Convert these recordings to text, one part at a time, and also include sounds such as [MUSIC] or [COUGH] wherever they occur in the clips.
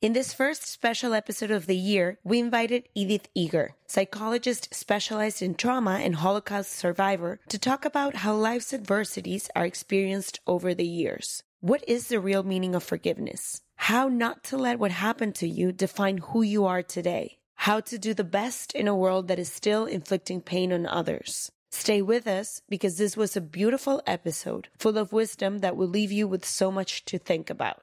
In this first special episode of the year, we invited Edith Eger, psychologist specialized in trauma and Holocaust survivor, to talk about how life's adversities are experienced over the years. What is the real meaning of forgiveness? How not to let what happened to you define who you are today. How to do the best in a world that is still inflicting pain on others. Stay with us because this was a beautiful episode full of wisdom that will leave you with so much to think about.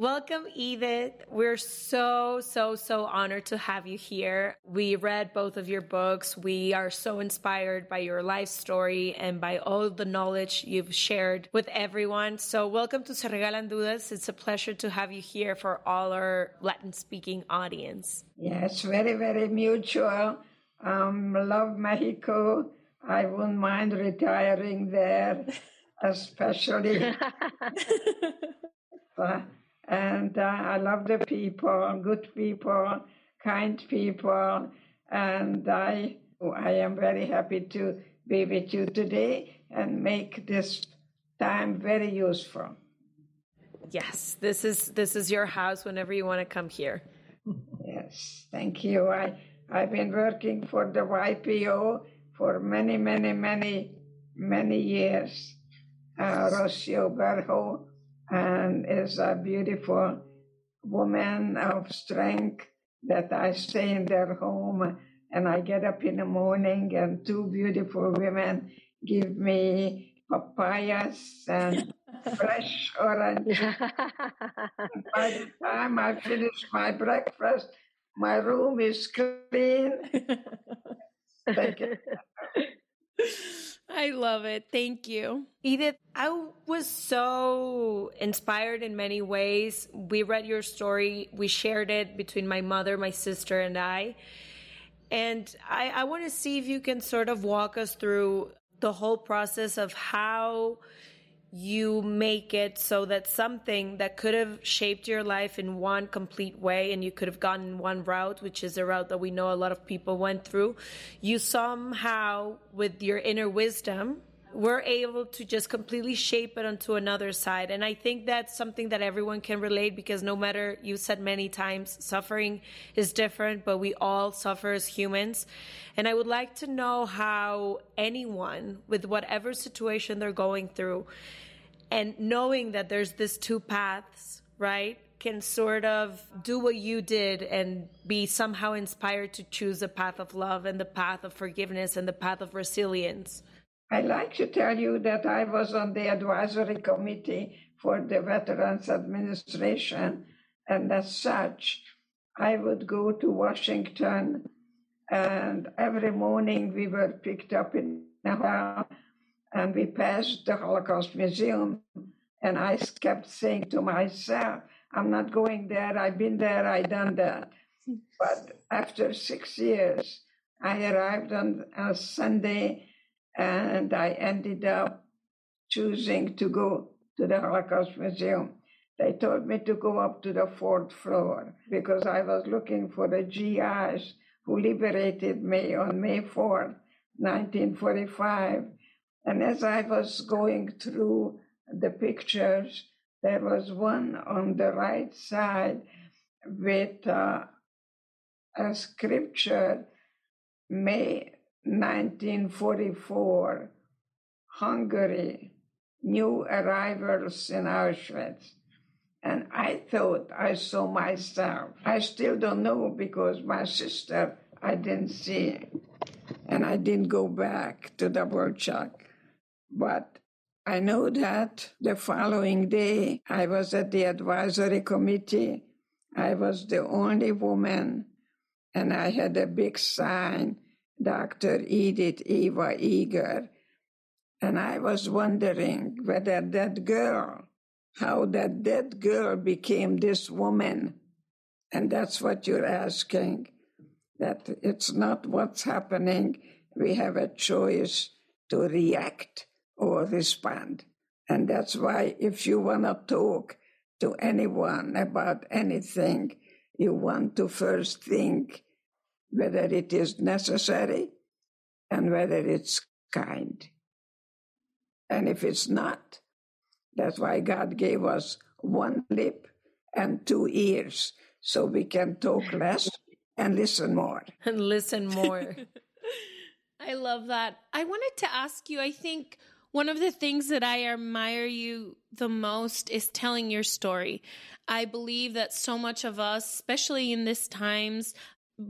Welcome, Edith. We're so, so, so honored to have you here. We read both of your books. We are so inspired by your life story and by all the knowledge you've shared with everyone. So, welcome to Se Regalan Dudas. It's a pleasure to have you here for all our Latin speaking audience. Yes, very, very mutual. Um, love Mexico. I wouldn't mind retiring there, [LAUGHS] especially. [LAUGHS] uh, and uh, I love the people, good people, kind people, and I I am very happy to be with you today and make this time very useful. Yes, this is this is your house whenever you want to come here. Yes, thank you. I I've been working for the YPO for many, many, many, many years. Uh, Rocio Berho and is a beautiful woman of strength that I stay in their home and I get up in the morning and two beautiful women give me papayas and [LAUGHS] fresh orange. By the time I finish my breakfast, my room is clean. [LAUGHS] Thank you. [LAUGHS] I love it. Thank you. Edith, I was so inspired in many ways. We read your story, we shared it between my mother, my sister, and I. And I, I want to see if you can sort of walk us through the whole process of how you make it so that something that could have shaped your life in one complete way and you could have gone one route which is a route that we know a lot of people went through you somehow with your inner wisdom were able to just completely shape it onto another side. And i think that's something that everyone can relate because no matter you said many times suffering is different but we all suffer as humans. And i would like to know how anyone with whatever situation they're going through and knowing that there's this two paths right can sort of do what you did and be somehow inspired to choose the path of love and the path of forgiveness and the path of resilience I like to tell you that I was on the advisory committee for the Veterans Administration, and as such, I would go to Washington And every morning we were picked up in a house and we passed the Holocaust Museum. And I kept saying to myself, I'm not going there. I've been there. I've done that. [LAUGHS] But after six years, I arrived on a Sunday and I ended up choosing to go to the Holocaust Museum. They told me to go up to the fourth floor because I was looking for the GIs who liberated me on May 4th, 1945. And as I was going through the pictures, there was one on the right side with uh, a scripture, May 1944, Hungary, new arrivals in Auschwitz. And I thought I saw myself. I still don't know because my sister I didn't see. And I didn't go back to double check. But I know that the following day I was at the advisory committee. I was the only woman, and I had a big sign, Dr. Edith Eva Eger. And I was wondering whether that girl how that dead girl became this woman. And that's what you're asking. That it's not what's happening. We have a choice to react or respond. And that's why if you want to talk to anyone about anything, you want to first think whether it is necessary and whether it's kind. And if it's not, that's why God gave us one lip and two ears so we can talk less and listen more. [LAUGHS] And listen more. [LAUGHS] I love that. I wanted to ask you, I think one of the things that I admire you the most is telling your story. I believe that so much of us, especially in these times,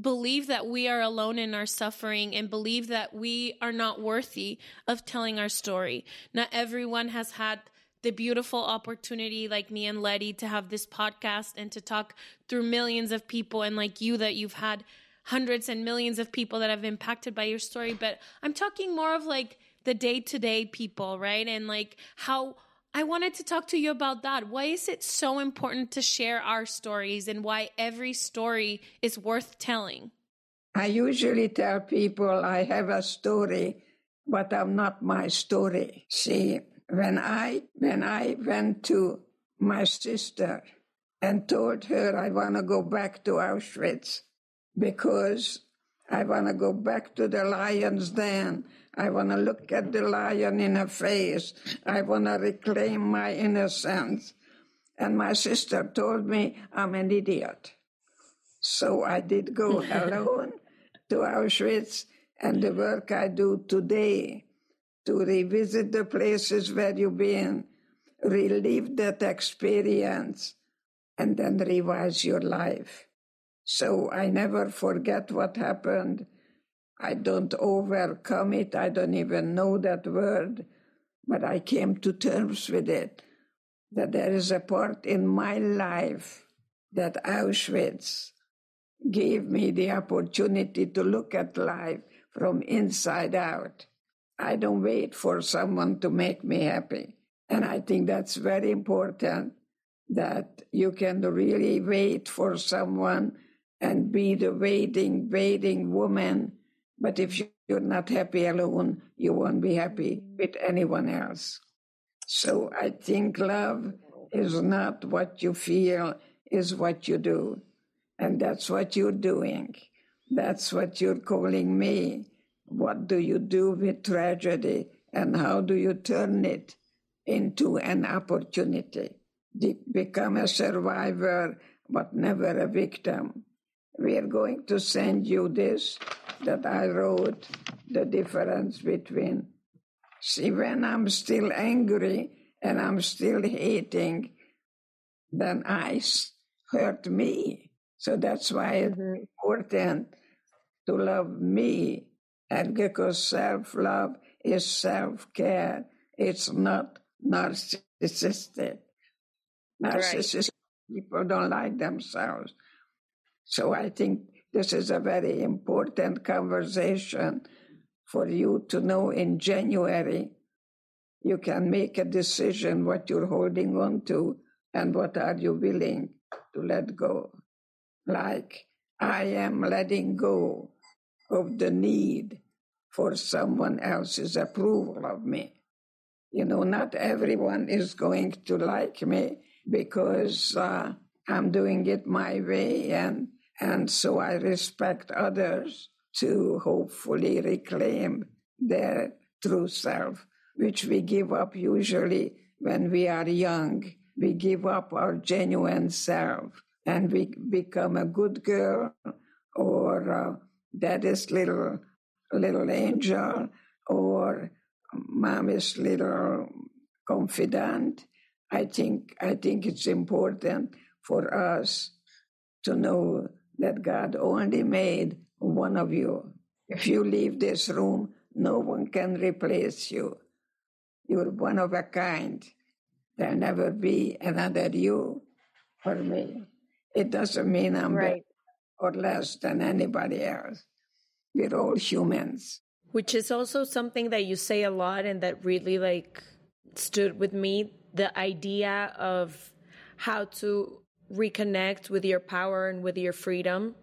believe that we are alone in our suffering and believe that we are not worthy of telling our story. Not everyone has had the beautiful opportunity like me and Letty to have this podcast and to talk through millions of people and like you that you've had hundreds and millions of people that have impacted by your story but I'm talking more of like the day-to-day people right and like how I wanted to talk to you about that. Why is it so important to share our stories and why every story is worth telling? I usually tell people I have a story but I'm not my story. See when I when I went to my sister and told her I want to go back to Auschwitz because I want to go back to the lion's den. I want to look at the lion in her face. I want to reclaim my innocence. And my sister told me I'm an idiot. So I did go alone to Auschwitz, and the work I do today to revisit the places where you've been, relive that experience, and then revise your life. So I never forget what happened. I don't overcome it. I don't even know that word, but I came to terms with it that there is a part in my life that Auschwitz gave me the opportunity to look at life from inside out. I don't wait for someone to make me happy. And I think that's very important that you can really wait for someone and be the waiting, waiting woman. But if you're not happy alone, you won't be happy with anyone else. So I think love is not what you feel, is what you do. And that's what you're doing. That's what you're calling me. What do you do with tragedy and how do you turn it into an opportunity? Become a survivor, but never a victim. We are going to send you this that I wrote the difference between. See, when I'm still angry and I'm still hating, then I hurt me. So that's why it's mm-hmm. important to love me and because self love is self care, it's not narcissistic. Narcissistic right. people don't like themselves. So I think this is a very important conversation for you to know in January. You can make a decision what you're holding on to and what are you willing to let go. Like I am letting go of the need for someone else's approval of me. You know, not everyone is going to like me because uh, I'm doing it my way, and and so I respect others to hopefully reclaim their true self, which we give up usually when we are young. We give up our genuine self and we become a good girl or uh, daddy's little little angel or mommy's little confidant. I think I think it's important for us to know that God only made one of you. If you leave this room, no one can replace you. You're one of a kind. There'll never be another you for me. It doesn't mean I'm right. better or less than anybody else. We're all humans. Which is also something that you say a lot and that really like stood with me the idea of how to reconnect with your power and with your freedom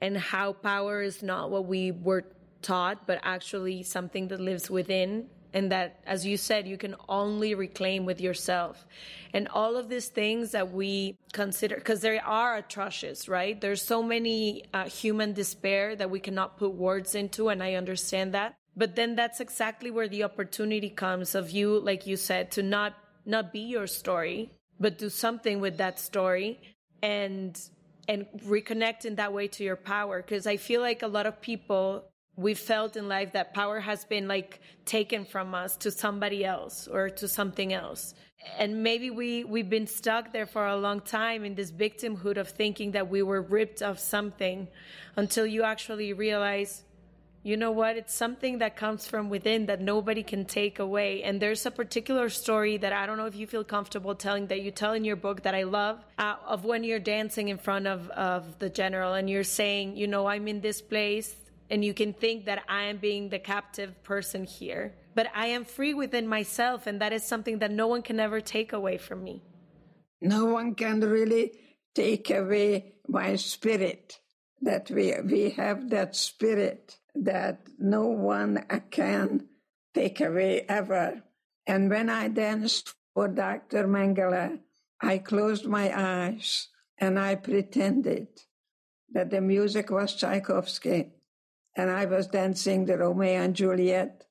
and how power is not what we were taught, but actually something that lives within. And that, as you said, you can only reclaim with yourself. And all of these things that we consider, because there are atrocious, right? There's so many uh, human despair that we cannot put words into, and I understand that. But then that's exactly where the opportunity comes of you, like you said, to not not be your story, but do something with that story and and reconnect in that way to your power. Because i feel like a lot of people we felt in life that power has been like taken from us to somebody else or to something else. And maybe we we've been stuck there for a long time in this victimhood of thinking that we were ripped of something until you actually realize you know what? It's something that comes from within that nobody can take away. And there's a particular story that I don't know if you feel comfortable telling that you tell in your book that I love uh, of when you're dancing in front of, of the general and you're saying, you know, I'm in this place and you can think that I am being the captive person here, but I am free within myself. And that is something that no one can ever take away from me. No one can really take away my spirit that we, we have that spirit that no one can take away ever. And when I danced for Dr. Mengele, I closed my eyes and I pretended that the music was Tchaikovsky and I was dancing the Romeo and Juliet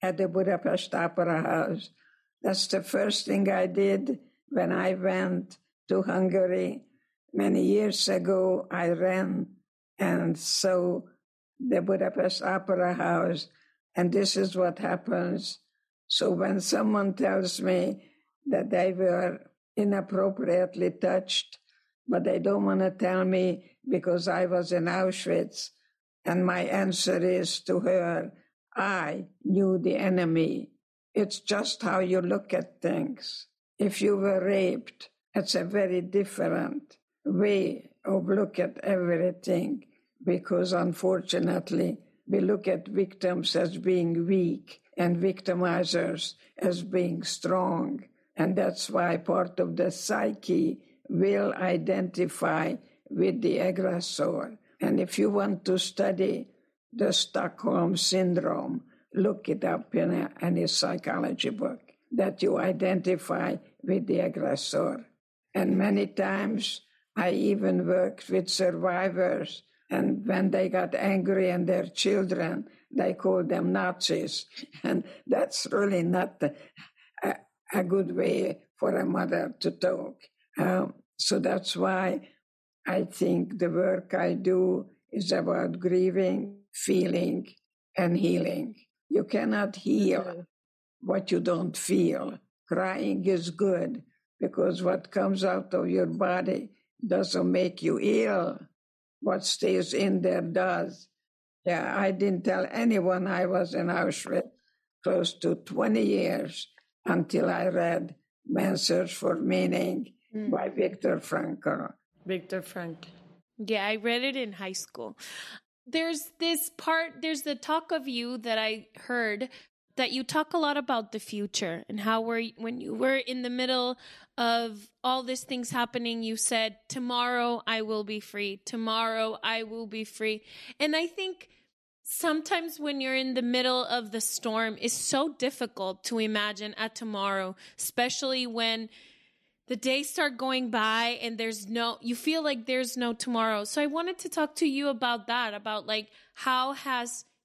at the Budapest Opera House. That's the first thing I did when I went to Hungary many years ago. I ran and so the Budapest Opera House, and this is what happens. So when someone tells me that they were inappropriately touched, but they don't want to tell me because I was in Auschwitz, and my answer is to her, I knew the enemy. It's just how you look at things. If you were raped, it's a very different way of look at everything because unfortunately we look at victims as being weak and victimizers as being strong. And that's why part of the psyche will identify with the aggressor. And if you want to study the Stockholm Syndrome, look it up in a, any psychology book that you identify with the aggressor. And many times I even worked with survivors and when they got angry and their children, they called them Nazis. And that's really not a, a good way for a mother to talk. Um, so that's why I think the work I do is about grieving, feeling, and healing. You cannot heal what you don't feel. Crying is good because what comes out of your body doesn't make you ill what stays in there does. Yeah, I didn't tell anyone I was in Auschwitz close to 20 years until I read Man's Search for Meaning mm. by Viktor Frankl. Viktor Frankl. Yeah, I read it in high school. There's this part, there's the talk of you that I heard that you talk a lot about the future and how we're when you were in the middle of all these things happening you said tomorrow i will be free. Tomorrow i will be free. And i think sometimes when you're in the middle of the storm it's so difficult to imagine a tomorrow especially when the days start going by and there's no you feel like there's no tomorrow. So i wanted to talk to you about that about like how has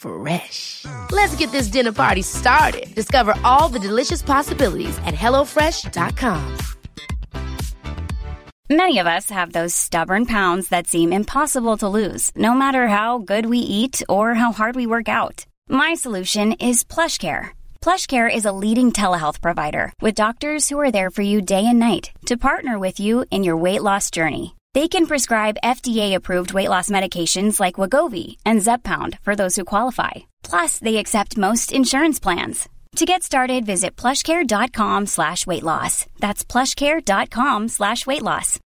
Fresh. Let's get this dinner party started. Discover all the delicious possibilities at hellofresh.com. Many of us have those stubborn pounds that seem impossible to lose, no matter how good we eat or how hard we work out. My solution is PlushCare. PlushCare is a leading telehealth provider with doctors who are there for you day and night to partner with you in your weight loss journey. They can prescribe FDA-approved weight loss medications like Wegovy and Zepbound for those who qualify. Plus, they accept most insurance plans. To get started, visit plushcare.com slash weight loss. That's plushcare.com slash weight loss.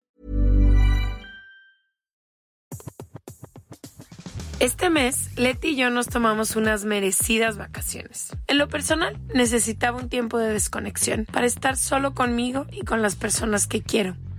Este mes, Leti y yo nos tomamos unas merecidas vacaciones. En lo personal, necesitaba un tiempo de desconexión para estar solo conmigo y con las personas que quiero.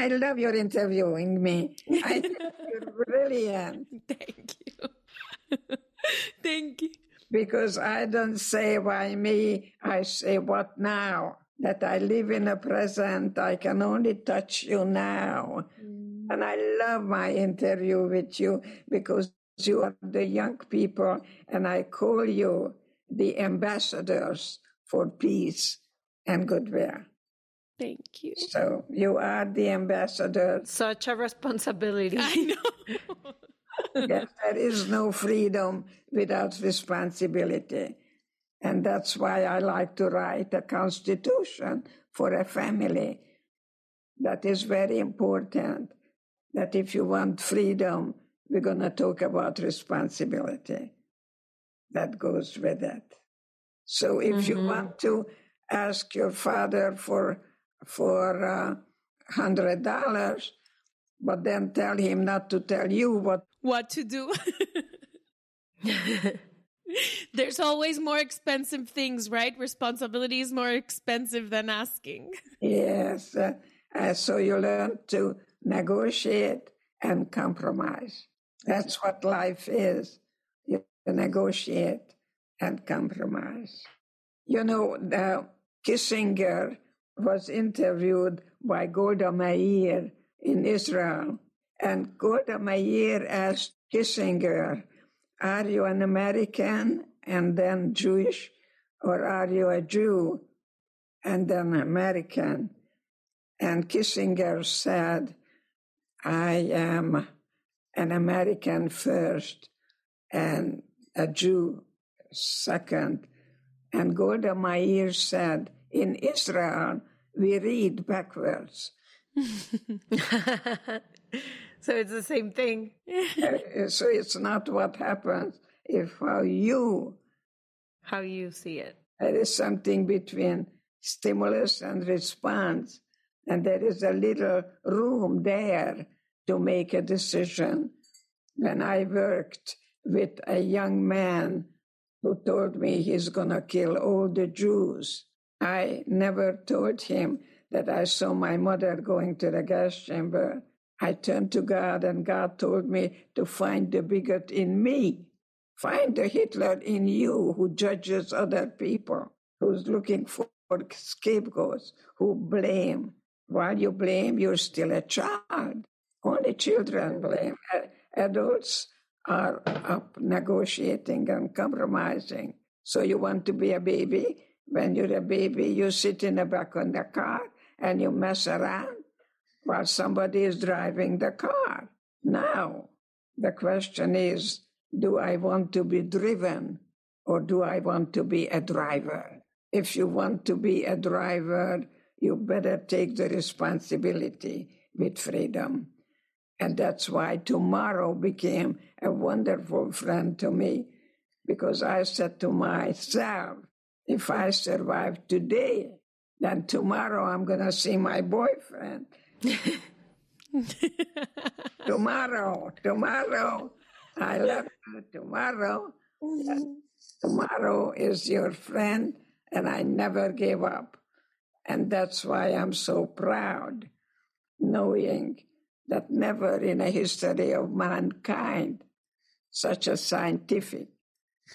I love your interviewing me. I think you're brilliant. [LAUGHS] Thank you. [LAUGHS] Thank you. Because I don't say why me, I say what now. That I live in the present, I can only touch you now. Mm. And I love my interview with you because you are the young people, and I call you the ambassadors for peace and goodwill. Thank you. So you are the ambassador. Such a responsibility. [LAUGHS] I know. yes, there is no freedom without responsibility. And that's why I like to write a constitution for a family. That is very important. That if you want freedom, we're going to talk about responsibility. That goes with it. So if mm-hmm. you want to ask your father for for a uh, hundred dollars, but then tell him not to tell you what what to do. [LAUGHS] There's always more expensive things, right? Responsibility is more expensive than asking. Yes. Uh, uh, so you learn to negotiate and compromise. That's what life is. You negotiate and compromise. You know, the Kissinger was interviewed by Golda Meir in Israel. And Golda Meir asked Kissinger, Are you an American and then Jewish, or are you a Jew and then American? And Kissinger said, I am an American first and a Jew second. And Golda Meir said, in Israel, we read backwards. [LAUGHS] so it's the same thing. uh, so it's not what happens, if how you how you see it. There is something between stimulus and response, and there is a little room there to make a decision. When I worked with a young man who told me he's going to kill all the Jews, I never told him that I saw my mother going to the gas chamber. I turned to God, and God told me to find the bigot in me. Find the Hitler in you who judges other people, who's looking for scapegoats, who blame. While you blame, you're still a child. Only children blame. Adults are up negotiating and compromising. So you want to be a baby? When you're a baby, you sit in the back of the car and you mess around while somebody is driving the car. Now, the question is, do I want to be driven or do I want to be a driver? If you want to be a driver, you better take the responsibility with freedom. And that's why tomorrow became a wonderful friend to me because I said to myself, if I survive today, then tomorrow I'm going to see my boyfriend. [LAUGHS] tomorrow, tomorrow, I love you tomorrow. Mm-hmm. Tomorrow is your friend, and I never gave up. And that's why I'm so proud, knowing that never in a history of mankind such a scientific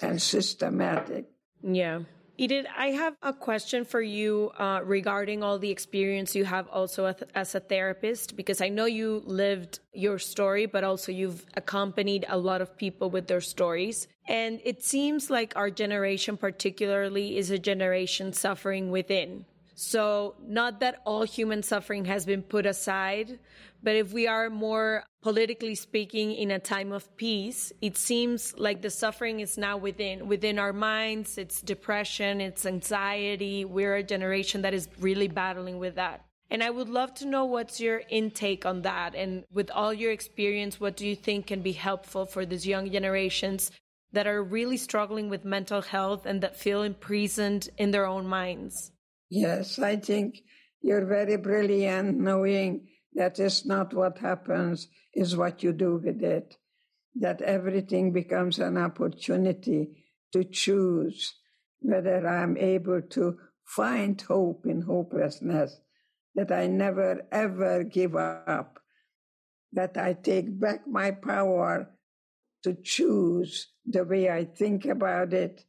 and systematic yeah Edith, I have a question for you uh, regarding all the experience you have also as, as, a therapist, because I know you lived your story, but also you've accompanied a lot of people with their stories. And it seems like our generation, particularly, is a generation suffering within. So, not that all human suffering has been put aside, but if we are more politically speaking in a time of peace, it seems like the suffering is now within within our minds. It's depression, it's anxiety. We're a generation that is really battling with that. And I would love to know what's your intake on that. And with all your experience, what do you think can be helpful for these young generations that are really struggling with mental health and that feel imprisoned in their own minds? Yes, I think you're very brilliant knowing that is not what happens, is what you do with it. That everything becomes an opportunity to choose whether I'm able to find hope in hopelessness, that I never ever give up, that I take back my power to choose the way I think about it,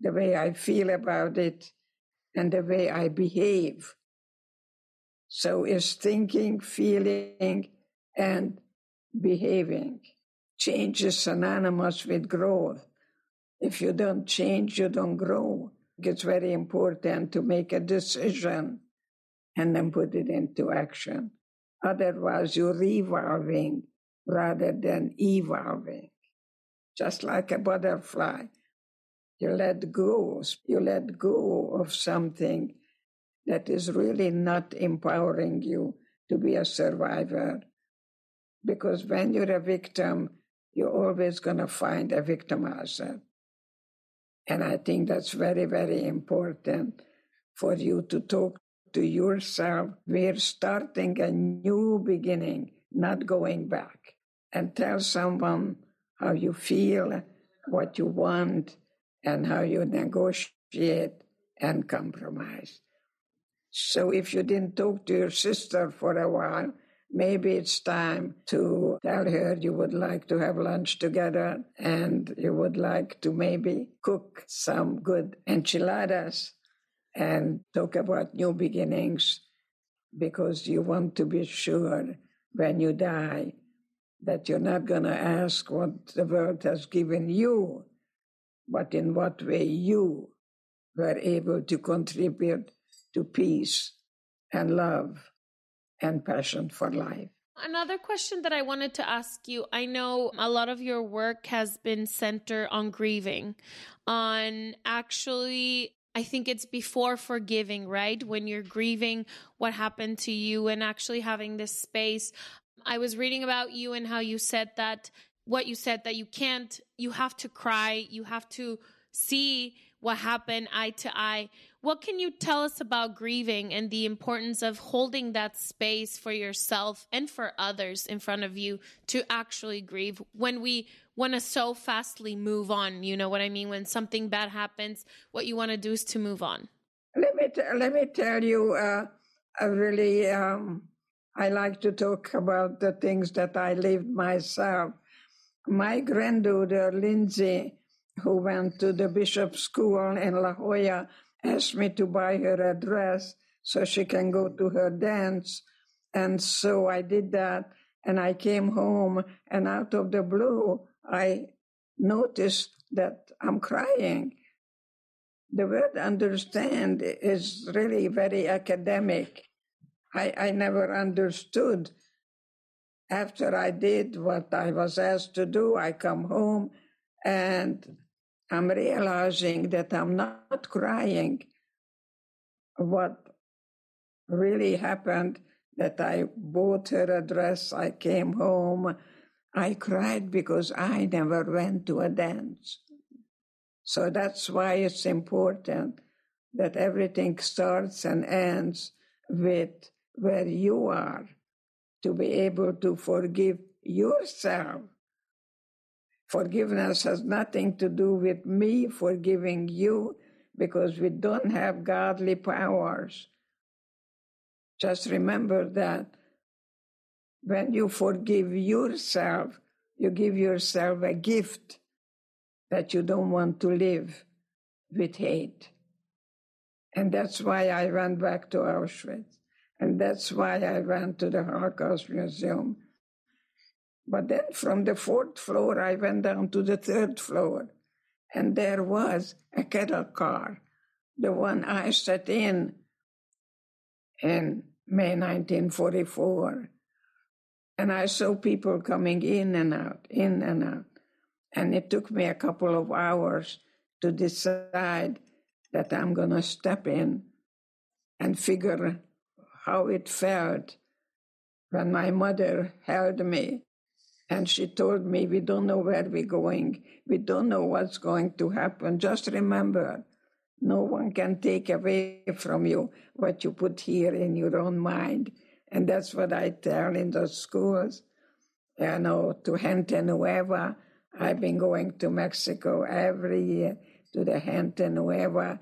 the way I feel about it, and the way I behave. So is thinking, feeling, and behaving. Change is synonymous with growth. If you don't change, you don't grow. It's very important to make a decision and then put it into action. Otherwise, you're revolving rather than evolving. Just like a butterfly. You let go, you let go of something that is really not empowering you to be a survivor. Because when you're a victim, you're always going to find a victimizer. And I think that's very, very important for you to talk to yourself. We're starting a new beginning, not going back. And tell someone how you feel, what you want, and how you negotiate and compromise. So if you didn't talk to your sister for a while, maybe it's time to tell her you would like to have lunch together and you would like to maybe cook some good enchiladas and talk about new beginnings because you want to be sure when you die that you're not going to ask what the world has given you, but in what way you were able to contribute to peace and love and passion for life. Another question that I wanted to ask you I know a lot of your work has been centered on grieving, on actually I think it's before forgiving, right? When you're grieving what happened to you and actually having this space. I was reading about you and how you said that what you said that you can't, you have to cry, you have to see what happened eye to eye. What can you tell us about grieving and the importance of holding that space for yourself and for others in front of you to actually grieve when we want to so fastly move on? You know what I mean? When something bad happens, what you want to do is to move on. Let me, t- let me tell you, uh, I really, um, I like to talk about the things that I lived myself. My granddaughter, Lindsay, who went to the bishop's school in La Jolla, asked me to buy her a dress so she can go to her dance. And so I did that. And I came home, and out of the blue, I noticed that I'm crying. The word understand is really very academic. I, I never understood. After I did what I was asked to do, I come home and I'm realizing that I'm not crying. What really happened that I bought her a dress, I came home, I cried because I never went to a dance. So that's why it's important that everything starts and ends with where you are to be able to forgive yourself Forgiveness has nothing to do with me forgiving you because we don't have godly powers. Just remember that when you forgive yourself, you give yourself a gift that you don't want to live with hate. And that's why I ran back to Auschwitz. That's why I went to the Holocaust Museum but then from the fourth floor, I went down to the third floor, and there was a cattle car, the one I sat in in May 1944. And I saw people coming in and out, in and out. And it took me a couple of hours to decide that I'm going to step in and figure how it felt when my mother held me and she told me, We don't know where we're going. We don't know what's going to happen. Just remember, no one can take away from you what you put here in your own mind. And that's what I tell in the schools. You know, to Gente Nueva. I've been going to Mexico every year to the Gente Nueva.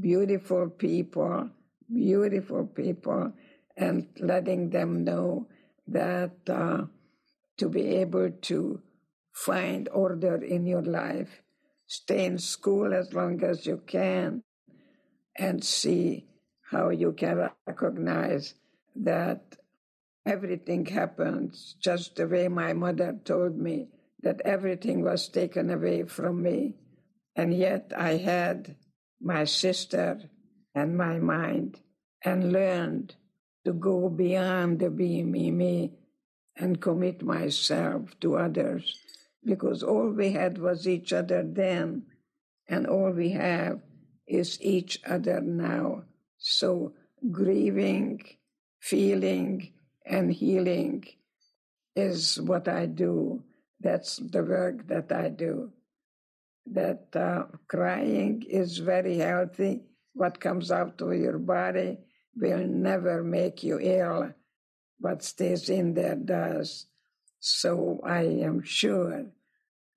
Beautiful people, beautiful people, and letting them know that. Uh, to be able to find order in your life. Stay in school as long as you can and see how you can recognize that everything happens just the way my mother told me that everything was taken away from me. And yet I had my sister and my mind and learned to go beyond the be me, me and commit myself to others because all we had was each other then, and all we have is each other now. So, grieving, feeling, and healing is what I do. That's the work that I do. That uh, crying is very healthy. What comes out of your body will never make you ill what stays in there does. So I am sure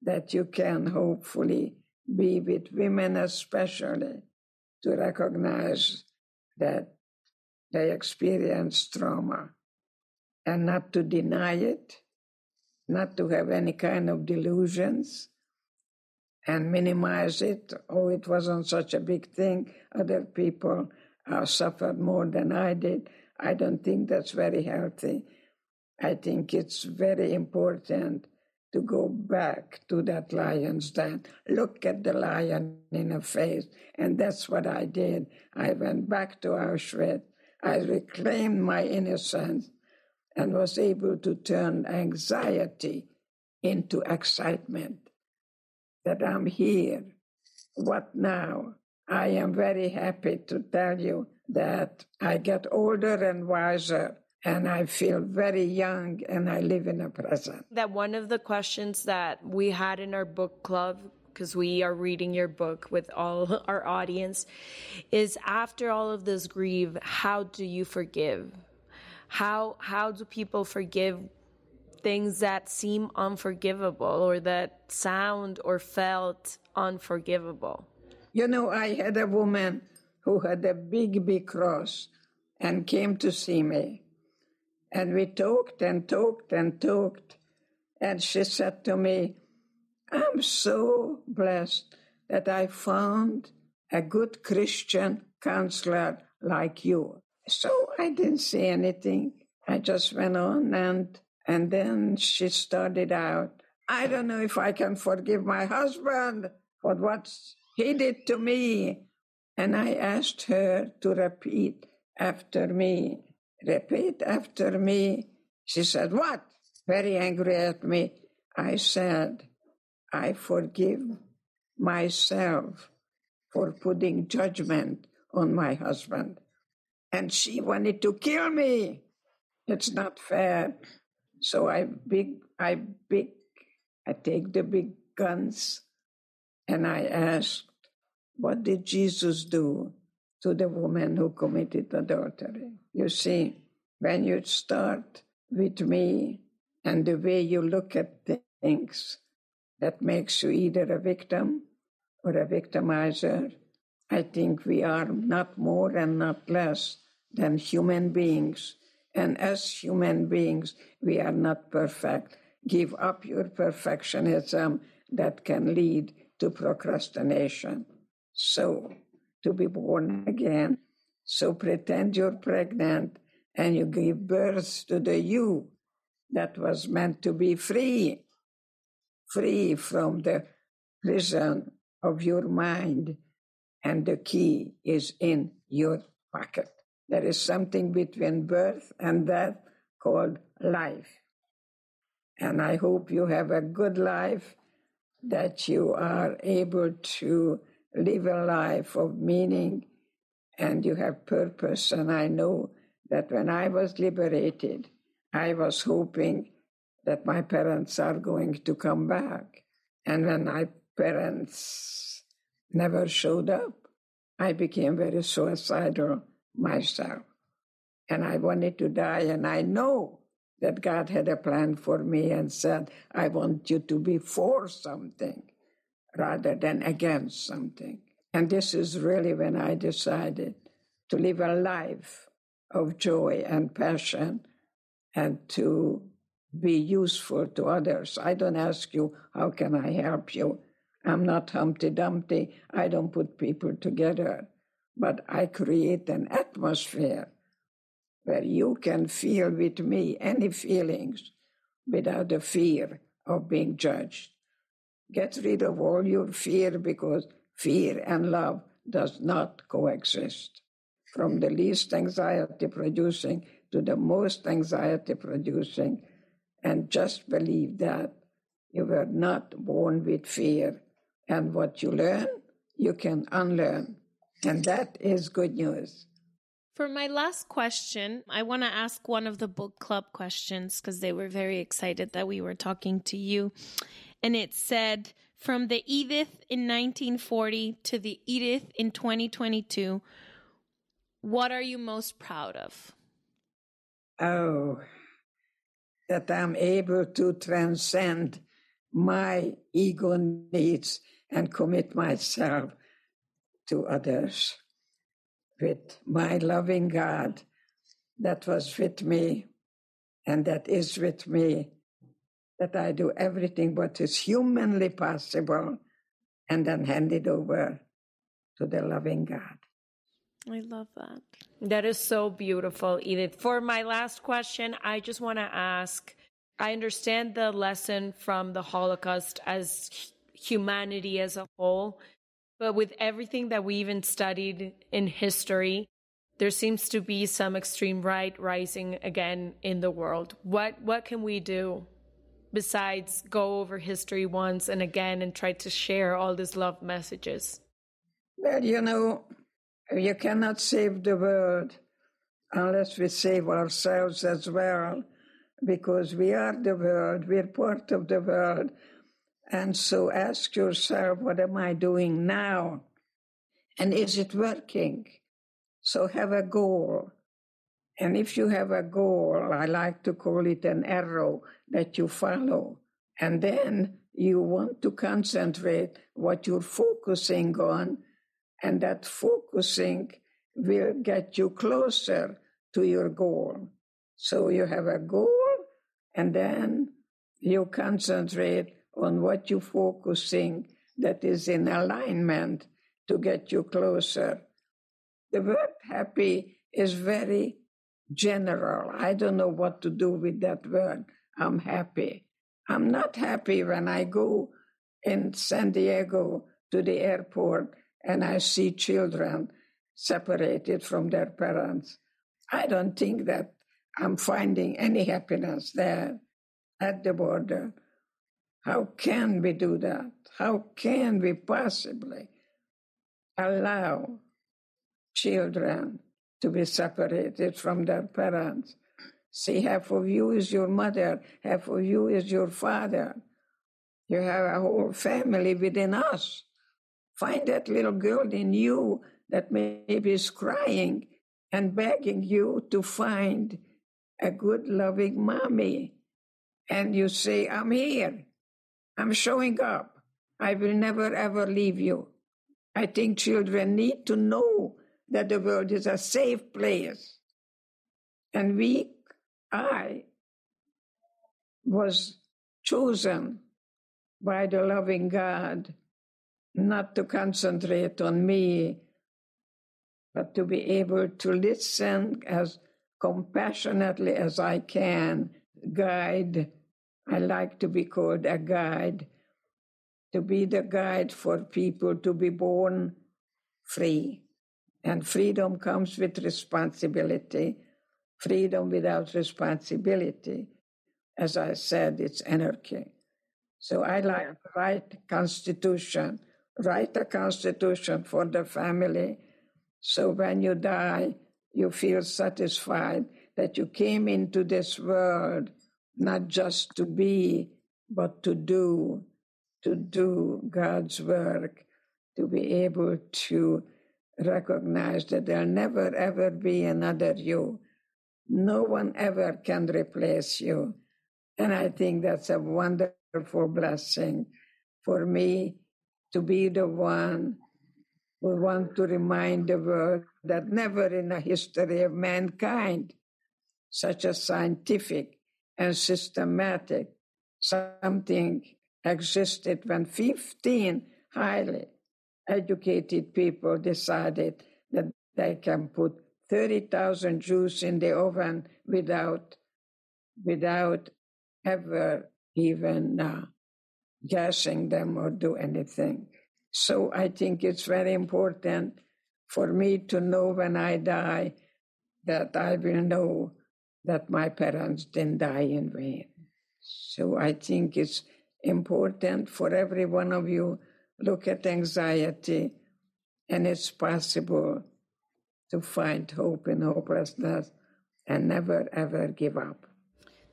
that you can hopefully be with women, especially, to recognize that they experience trauma and not to deny it, not to have any kind of delusions and minimize it. Oh, it wasn't such a big thing. Other people uh, suffered more than I did. I don't think that's very healthy. I think it's very important to go back to that lion's den, look at the lion in the face. And that's what I did. I went back to Auschwitz. I reclaimed my innocence and was able to turn anxiety into excitement that I'm here. What now? I am very happy to tell you that I get older and wiser and I feel very young and I live in the present. That one of the questions that we had in our book club because we are reading your book with all [LAUGHS] our audience is after all of this grief how do you forgive how how do people forgive things that seem unforgivable or that sound or felt unforgivable you know i had a woman who had a big big cross and came to see me and we talked and talked and talked. And she said to me, I'm so blessed that I found a good Christian counselor like you. So I didn't say anything. I just went on and and then she started out, I don't know if I can forgive my husband for what he did to me. And I asked her to repeat after me. Repeat after me. She said, What? Very angry at me. I said, I forgive myself for putting judgment on my husband. And she wanted to kill me. It's not fair. So I big, I big, I take the big guns and I asked, what did Jesus do? to the woman who committed adultery. You see, when you start with me and the way you look at things, that makes you either a victim or a victimizer. I think we are not more and not less than human beings. And as human beings, we are not perfect. Give up your perfectionism that can lead to procrastination. So, to be born again. So pretend you're pregnant and you give birth to the you that was meant to be free, free from the prison of your mind. And the key is in your pocket. There is something between birth and death called life. And I hope you have a good life, that you are able to live a life of meaning and you have purpose. And I know that when I was liberated, I was hoping that my parents are going to come back. And when my parents never showed up, I became very suicidal myself. And I wanted to die. And I know that God had a plan for me and said, I want you to be for something rather than against something. And this is really when I decided to live a life of joy and passion and to be useful to others. I don't ask you, how can I help you? I'm not Humpty Dumpty. I don't put people together, but I create an atmosphere where you can feel with me any feelings without the fear of being judged. Get rid of all your fear because fear and love does not coexist. From the least anxiety producing to the most anxiety producing, and just believe that you were not born with fear. And what you learn, you can unlearn. And that is good news. For my last question, I want to ask one of the book club questions because they were very excited that we were talking to you and it said from the Edith in 1940 to the Edith in 2022, what are you most proud of? Oh, that I'm able to transcend my ego needs and commit myself to others with my loving God that was with me and that is with me that I do everything what is humanly possible and then hand it over to the loving God. I love that. That is so beautiful, Edith. For my last question, I just want to ask I understand the lesson from the Holocaust as humanity as a whole, but with everything that we even studied in history, there seems to be some extreme right rising again in the world. What what can we do besides go over history once and again and try to share all these love messages? Well, you know, you cannot save the world unless we save ourselves as well, because we are the world, we're part of the world. And so ask yourself, what am I doing now? And is it working? So have a goal. And if you have a goal, I like to call it an arrow that you follow. And then you want to concentrate what you're focusing on and that focusing will get you closer to your goal. So you have a goal, and then you concentrate on what you're focusing that is in alignment to get you closer. The word happy is very general. I don't know what to do with that word. I'm happy. I'm not happy when I go in San Diego to the airport and I see children separated from their parents. I don't think that I'm finding any happiness there at the border. How can we do that? How can we possibly allow children to be separated from their parents? See, half of you is your mother, half of you is your father. You have a whole family within us. Find that little girl in you that maybe is crying and begging you to find a good, loving mommy. And you say, I'm here. I'm showing up. I will never, ever leave you. I think children need to know that the world is a safe place. And we, I, was chosen by the loving God not to concentrate on me, but to be able to listen as compassionately as I can, guide. I like to be called a guide, to be the guide for people to be born free. And freedom comes with responsibility. Freedom without responsibility, as I said, it's anarchy. So I like to write constitution write a constitution for the family so when you die, you feel satisfied that you came into this world not just to be, but to do, to do God's work, to be able to recognize that there'll never ever be another you. No one ever can replace you. And I think that's a wonderful blessing for me to be the one who want to remind the world that never in the history of mankind such a scientific and systematic something existed when 15 highly educated people decided that they can put 30,000 Jews in the oven without, without ever even uh, gassing them or do anything. So I think it's very important for me to know when I die that I will know that my parents didn't die in vain. So I think it's important for every one of you look at anxiety and it's possible to find hope in hopelessness and never ever give up.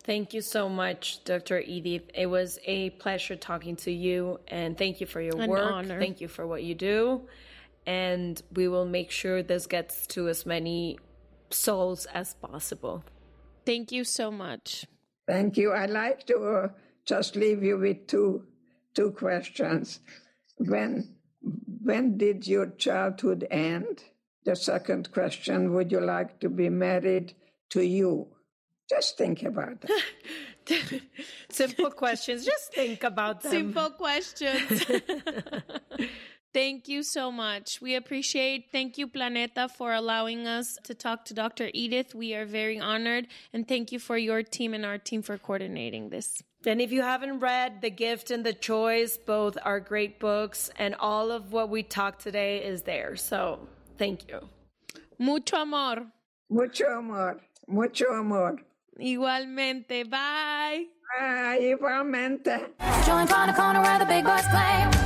Thank you so much, Dr. Edith. It was a pleasure talking to you, and thank you for your An work. honor. Thank you for what you do. And we will make sure this gets to as many souls as possible. Thank you so much. Thank you. I'd like to uh, just leave you with two two questions. When when did your childhood end? The second question, would you like to be married to you? Just think about that. [LAUGHS] Simple questions. Just think about them. Simple questions. [LAUGHS] Thank you so much. We appreciate. Thank you, Planeta, for allowing us to talk to Dr. Edith. We are very honored. And thank you for your team and our team for coordinating this. And if you haven't read The Gift and The Choice, both are great books, and all of what we talked today is there. So thank you. Mucho amor. Mucho amor. Mucho amor. Igualmente. Bye. Bye. Igualmente. Join Corner Corner where the big boys play.